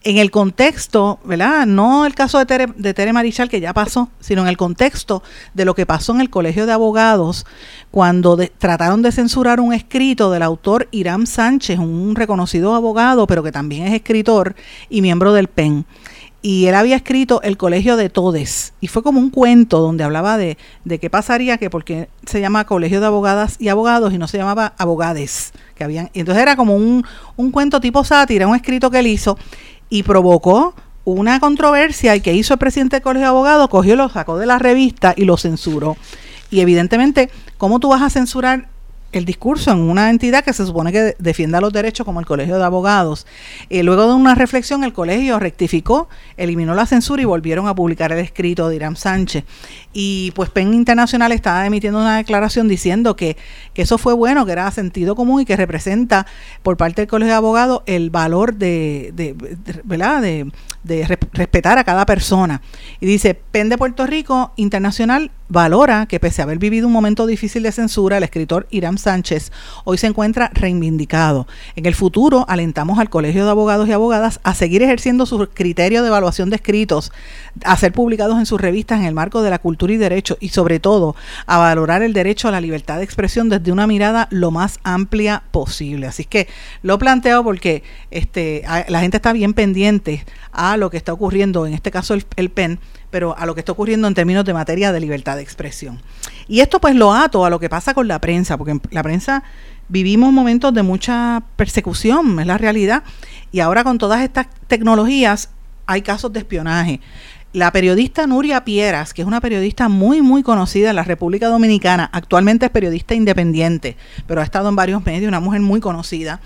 en el contexto, ¿verdad? No el caso de Tere, de Tere Marichal, que ya pasó, sino en el contexto de lo que pasó en el Colegio de Abogados cuando trataron de censurar un escrito del autor Irán Sánchez, un reconocido abogado, pero que también es escritor y miembro del PEN. y él había escrito El Colegio de Todes y fue como un cuento donde hablaba de, de qué pasaría que porque se llama Colegio de Abogadas y Abogados y no se llamaba Abogades, que habían, entonces era como un, un cuento tipo sátira, un escrito que él hizo y provocó una controversia y que hizo el presidente del Colegio de Abogados, cogió, lo sacó de la revista y lo censuró. Y evidentemente, ¿cómo tú vas a censurar el discurso en una entidad que se supone que defienda los derechos como el Colegio de Abogados. Eh, luego de una reflexión, el colegio rectificó, eliminó la censura y volvieron a publicar el escrito de Irán Sánchez. Y pues PEN Internacional estaba emitiendo una declaración diciendo que, eso fue bueno, que era sentido común y que representa por parte del Colegio de Abogados el valor de, de, de, de respetar a cada persona. Y dice, PEN de Puerto Rico Internacional valora que pese a haber vivido un momento difícil de censura, el escritor Irán Sánchez hoy se encuentra reivindicado. En el futuro alentamos al Colegio de Abogados y Abogadas a seguir ejerciendo su criterio de evaluación de escritos, a ser publicados en sus revistas en el marco de la cultura y derecho y sobre todo a valorar el derecho a la libertad de expresión desde una mirada lo más amplia posible. Así que lo planteo porque este, la gente está bien pendiente a lo que está ocurriendo, en este caso el, el PEN, pero a lo que está ocurriendo en términos de materia de libertad de expresión. Y esto pues lo ato a lo que pasa con la prensa, porque en la prensa vivimos momentos de mucha persecución, es la realidad, y ahora con todas estas tecnologías hay casos de espionaje. La periodista Nuria Pieras, que es una periodista muy, muy conocida en la República Dominicana, actualmente es periodista independiente, pero ha estado en varios medios, una mujer muy conocida,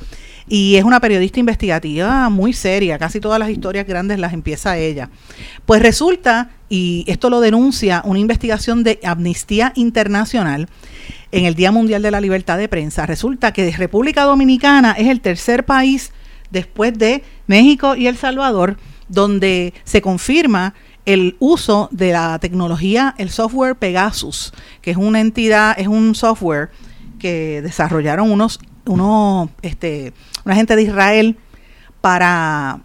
y es una periodista investigativa muy seria, casi todas las historias grandes las empieza ella. Pues resulta, y esto lo denuncia una investigación de Amnistía Internacional en el Día Mundial de la Libertad de Prensa, resulta que República Dominicana es el tercer país después de México y El Salvador donde se confirma el uso de la tecnología, el software Pegasus, que es una entidad, es un software que desarrollaron unos, unos este, una gente de Israel para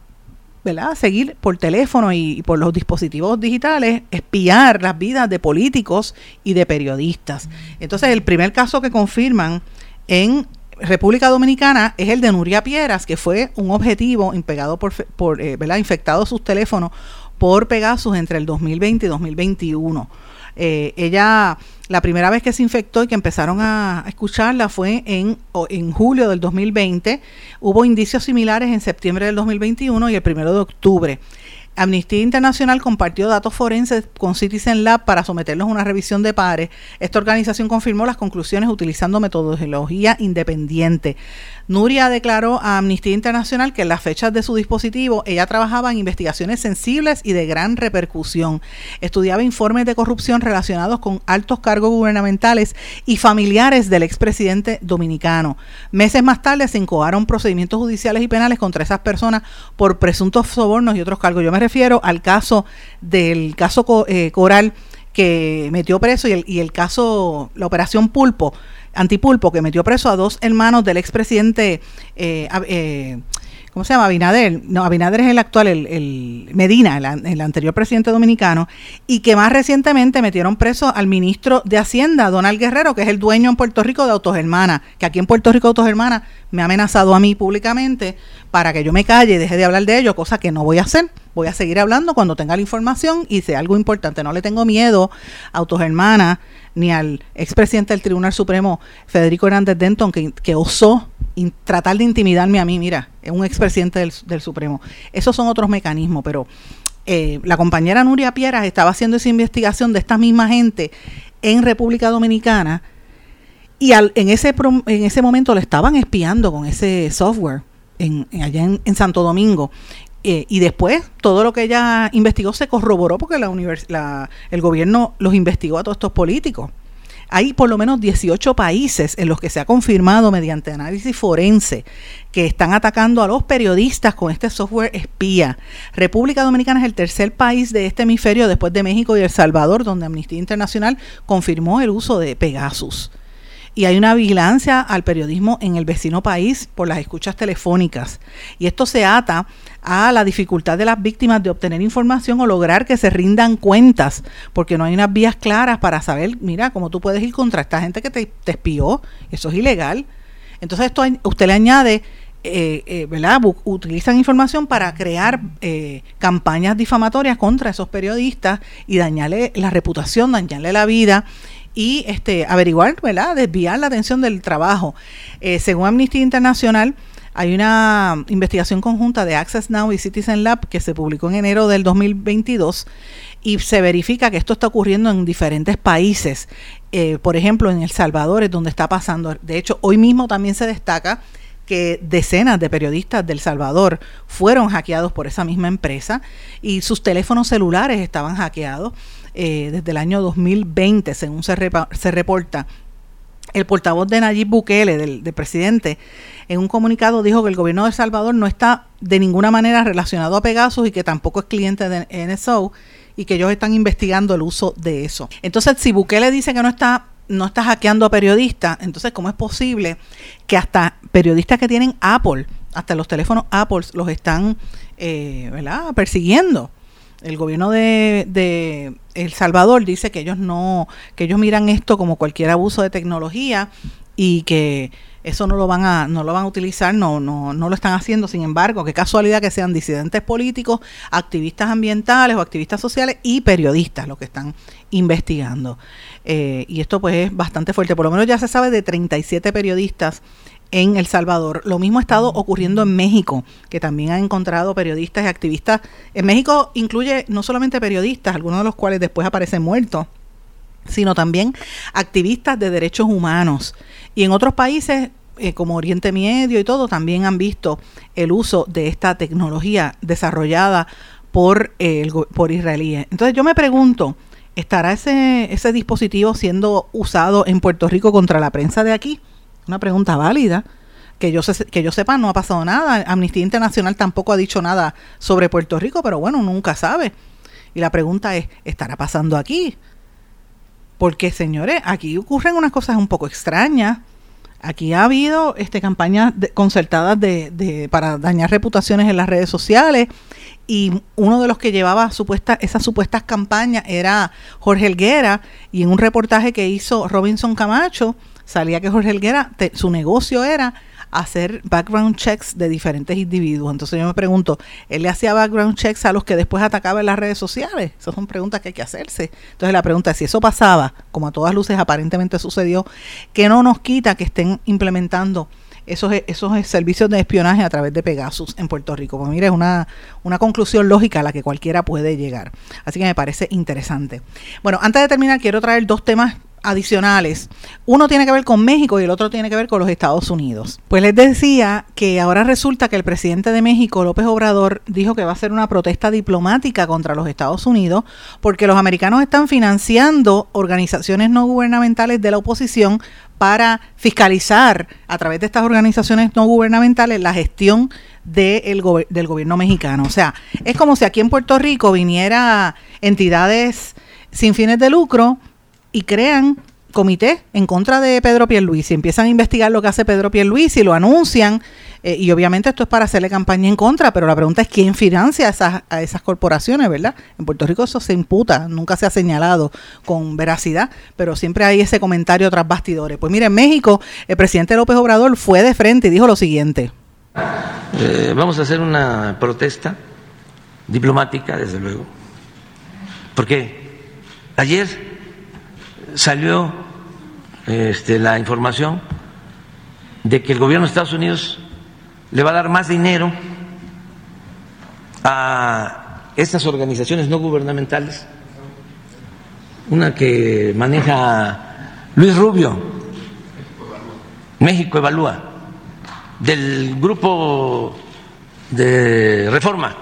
¿verdad? seguir por teléfono y, por los dispositivos digitales, espiar las vidas de políticos y de periodistas. Entonces, el primer caso que confirman en República Dominicana es el de Nuria Pieras, que fue un objetivo impegado por, por eh, ¿verdad? infectado sus teléfonos por Pegasus entre el 2020 y 2021. Eh, ella, la primera vez que se infectó y que empezaron a, escucharla fue en, en julio del 2020. Hubo indicios similares en septiembre del 2021 y el primero de octubre. Amnistía Internacional compartió datos forenses con Citizen Lab para someterlos a una revisión de pares. Esta organización confirmó las conclusiones utilizando metodología independiente. Nuria declaró a Amnistía Internacional que en las fechas de su dispositivo ella trabajaba en investigaciones sensibles y de gran repercusión. Estudiaba informes de corrupción relacionados con altos cargos gubernamentales y familiares del expresidente dominicano. Meses más tarde se incoaron procedimientos judiciales y penales contra esas personas por presuntos sobornos y otros cargos. Yo me refiero al caso del caso eh, Coral que metió preso y el, y el caso, la operación Pulpo, Antipulpo, que metió preso a dos hermanos del expresidente, eh, eh, ¿cómo se llama? Abinader. No, Abinader es el actual, el, Medina, el, anterior presidente dominicano, y que más recientemente metieron preso al ministro de Hacienda, Donald Guerrero, que es el dueño en Puerto Rico de Autogermana, que aquí en Puerto Rico Autogermana me ha amenazado a mí públicamente para que yo me calle y deje de hablar de ello, cosa que no voy a hacer. Voy a seguir hablando cuando tenga la información y sea algo importante. No le tengo miedo a Autogermana ni al expresidente del Tribunal Supremo, Federico Hernández Denton, que osó tratar de intimidarme a mí, mira, es un expresidente del, del Supremo. Esos son otros mecanismos, pero eh, la compañera Nuria Pieras estaba haciendo esa investigación de esta misma gente en República Dominicana y al, en, ese, en ese momento le estaban espiando con ese software en, allá en, Santo Domingo. Eh, y después todo lo que ella investigó se corroboró porque la el gobierno los investigó a todos estos políticos. Hay por lo menos 18 países en los que se ha confirmado mediante análisis forense que están atacando a los periodistas con este software espía. República Dominicana es el tercer país de este hemisferio después de México y El Salvador donde Amnistía Internacional confirmó el uso de Pegasus y hay una vigilancia al periodismo en el vecino país por las escuchas telefónicas. Y esto se ata a la dificultad de las víctimas de obtener información o lograr que se rindan cuentas, porque no hay unas vías claras para saber, mira, cómo tú puedes ir contra esta gente que te, te espió, eso es ilegal. Entonces esto usted le añade eh, eh, ¿verdad? utilizan información para crear eh, campañas difamatorias contra esos periodistas y dañarle la reputación, dañarle la vida y este, averiguar, ¿verdad? desviar la atención del trabajo. según Amnistía Internacional, hay una investigación conjunta de Access Now y Citizen Lab que se publicó en enero del 2022 y se verifica que esto está ocurriendo en diferentes países. por ejemplo, en El Salvador es donde está pasando. De hecho, hoy mismo también se destaca que decenas de periodistas del Salvador fueron hackeados por esa misma empresa y sus teléfonos celulares estaban hackeados eh, desde el año 2020, según se, se reporta. El portavoz de Nayib Bukele, del, presidente, en un comunicado dijo que el gobierno de El Salvador no está de ninguna manera relacionado a Pegasus y que tampoco es cliente de NSO y que ellos están investigando el uso de eso. Entonces, si Bukele dice que no está no está hackeando a periodistas, entonces ¿cómo es posible que hasta periodistas que tienen Apple, hasta los teléfonos Apple los están eh, ¿verdad? persiguiendo? El gobierno de, El Salvador dice que ellos no, que ellos miran esto como cualquier abuso de tecnología y que eso no lo van a no lo van a utilizar, no no no lo están haciendo. Sin embargo, qué casualidad que sean disidentes políticos, activistas ambientales o activistas sociales y periodistas los que están investigando. Eh, y esto pues es bastante fuerte. Por lo menos ya se sabe de 37 periodistas en El Salvador. Lo mismo ha estado ocurriendo en México, que también han encontrado periodistas y activistas. En México incluye no solamente periodistas, algunos de los cuales después aparecen muertos, sino también activistas de derechos humanos. Y en otros países eh, como Oriente Medio y todo, también han visto el uso de esta tecnología desarrollada por, el, por israelíes. Entonces yo me pregunto, ¿estará ese, ese dispositivo siendo usado en Puerto Rico contra la prensa de aquí? Una pregunta válida. Que yo, que yo sepa, no ha pasado nada. Amnistía Internacional tampoco ha dicho nada sobre Puerto Rico, pero bueno, nunca sabe. Y la pregunta es, ¿estará pasando aquí? Porque, señores, aquí ocurren unas cosas un poco extrañas. Aquí ha habido este, campañas concertadas de, para dañar reputaciones en las redes sociales y uno de los que llevaba supuesta, esas supuestas campañas era Jorge Helguera y en un reportaje que hizo Robinson Camacho salía que Jorge Helguera, su negocio era hacer background checks de diferentes individuos. Entonces yo me pregunto, ¿él le hacía background checks a los que después atacaba en las redes sociales? Esas son preguntas que hay que hacerse. Entonces la pregunta es, si eso pasaba, como a todas luces aparentemente sucedió, ¿qué no nos quita que estén implementando esos, esos servicios de espionaje a través de Pegasus en Puerto Rico. Pues mire, es una, una conclusión lógica a la que cualquiera puede llegar. Así que me parece interesante. Bueno, antes de terminar, quiero traer dos temas adicionales. Uno tiene que ver con México y el otro tiene que ver con los Estados Unidos. Pues les decía que ahora resulta que el presidente de México, López Obrador, dijo que va a hacer una protesta diplomática contra los Estados Unidos porque los americanos están financiando organizaciones no gubernamentales de la oposición para fiscalizar a través de estas organizaciones no gubernamentales la gestión del gobierno mexicano. O sea, es como si aquí en Puerto Rico viniera entidades sin fines de lucro y crean comité en contra de Pedro Pierluisi, empiezan a investigar lo que hace Pedro Pierluisi, lo anuncian, eh, y obviamente esto es para hacerle campaña en contra, pero la pregunta es quién financia a esas, a esas corporaciones, ¿verdad? En Puerto Rico eso se imputa, nunca se ha señalado con veracidad, pero siempre hay ese comentario tras bastidores. Pues mire, en México el presidente López Obrador fue de frente y dijo lo siguiente.
Eh, vamos a hacer una protesta diplomática, desde luego, porque ayer salió este, la información de que el gobierno de Estados Unidos le va a dar más dinero a estas organizaciones no gubernamentales, una que maneja Luis Rubio, México Evalúa, del grupo de reforma.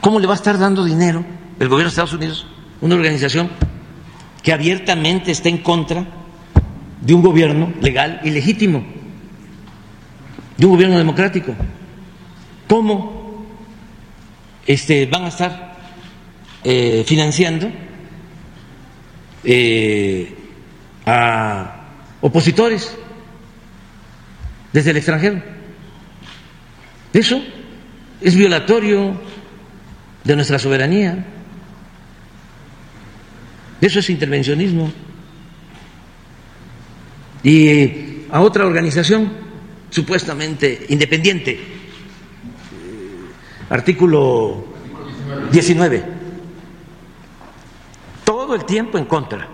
¿Cómo le va a estar dando dinero el gobierno de Estados Unidos una organización que abiertamente está en contra de un gobierno legal y legítimo, de un gobierno democrático. ¿Cómo este, van a estar eh, financiando eh, a opositores desde el extranjero? Eso es violatorio de nuestra soberanía. Eso es intervencionismo. Y a otra organización supuestamente independiente. Artículo 19. Todo el tiempo en contra.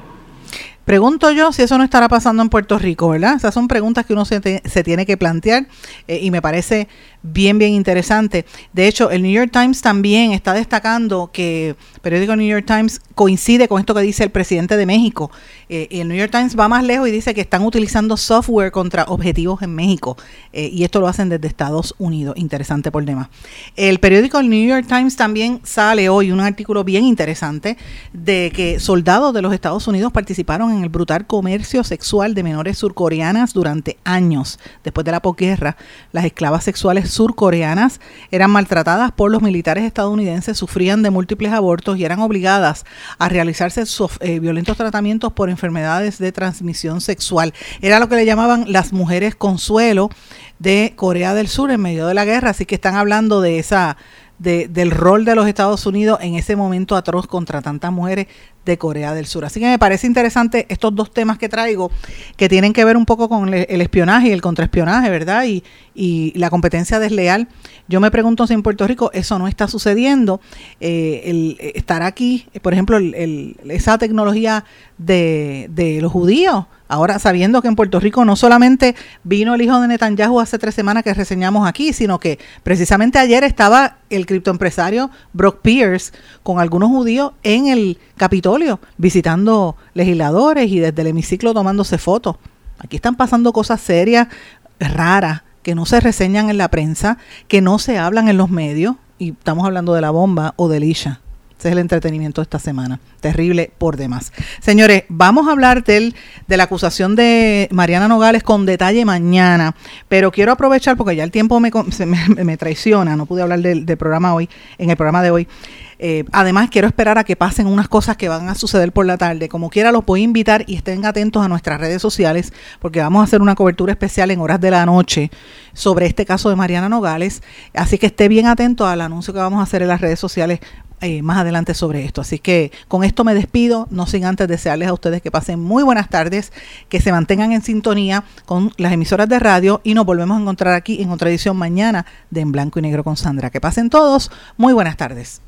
Pregunto yo si eso no estará pasando en Puerto Rico, ¿verdad? Esas son preguntas que uno se, se tiene que plantear eh, y me parece bien, bien interesante. De hecho, el New York Times también está destacando que el periódico New York Times coincide con esto que dice el presidente de México. Eh, y el New York Times va más lejos y dice que están utilizando software contra objetivos en México. Eh, y esto lo hacen desde Estados Unidos. Interesante por demás. El periódico New York Times también sale hoy un artículo bien interesante de que soldados de los Estados Unidos participaron en el brutal comercio sexual de menores surcoreanas durante años. Después de la posguerra, las esclavas sexuales surcoreanas eran maltratadas por los militares estadounidenses, sufrían de múltiples abortos y eran obligadas a realizarse eh, violentos tratamientos por enfermedades de transmisión sexual. Era lo que le llamaban las mujeres consuelo de Corea del Sur en medio de la guerra, así que están hablando de esa del rol de los Estados Unidos en ese momento atroz contra tantas mujeres de Corea del Sur. Así que me parece interesante estos dos temas que traigo, que tienen que ver un poco con el espionaje y el contraespionaje, ¿verdad? Y, y la competencia desleal. Yo me pregunto si en Puerto Rico eso no está sucediendo. Eh, el, estar aquí, por ejemplo, el, esa tecnología de, de los judíos, Ahora, sabiendo que en Puerto Rico no solamente vino el hijo de Netanyahu hace tres semanas que reseñamos aquí, sino que precisamente ayer estaba el criptoempresario Brock Pierce con algunos judíos en el Capitolio visitando legisladores y desde el hemiciclo tomándose fotos. Aquí están pasando cosas serias, raras, que no se reseñan en la prensa, que no se hablan en los medios, y estamos hablando de la bomba o de Lisha. Ese es el entretenimiento de esta semana. Terrible por demás. Señores, vamos a hablar del, de la acusación de Mariana Nogales con detalle mañana, pero quiero aprovechar porque ya el tiempo me, me, traiciona, no pude hablar del, programa hoy, en el programa de hoy. Eh, además, quiero esperar a que pasen unas cosas que van a suceder por la tarde. Como quiera, los voy a invitar y estén atentos a nuestras redes sociales porque vamos a hacer una cobertura especial en horas de la noche sobre este caso de Mariana Nogales. Así que esté bien atento al anuncio que vamos a hacer en las redes sociales eh, más adelante sobre esto. Así que con esto me despido, no sin antes desearles a ustedes que pasen muy buenas tardes, que se mantengan en sintonía con las emisoras de radio y nos volvemos a encontrar aquí en otra edición mañana de En Blanco y Negro con Sandra. Que pasen todos, muy buenas tardes.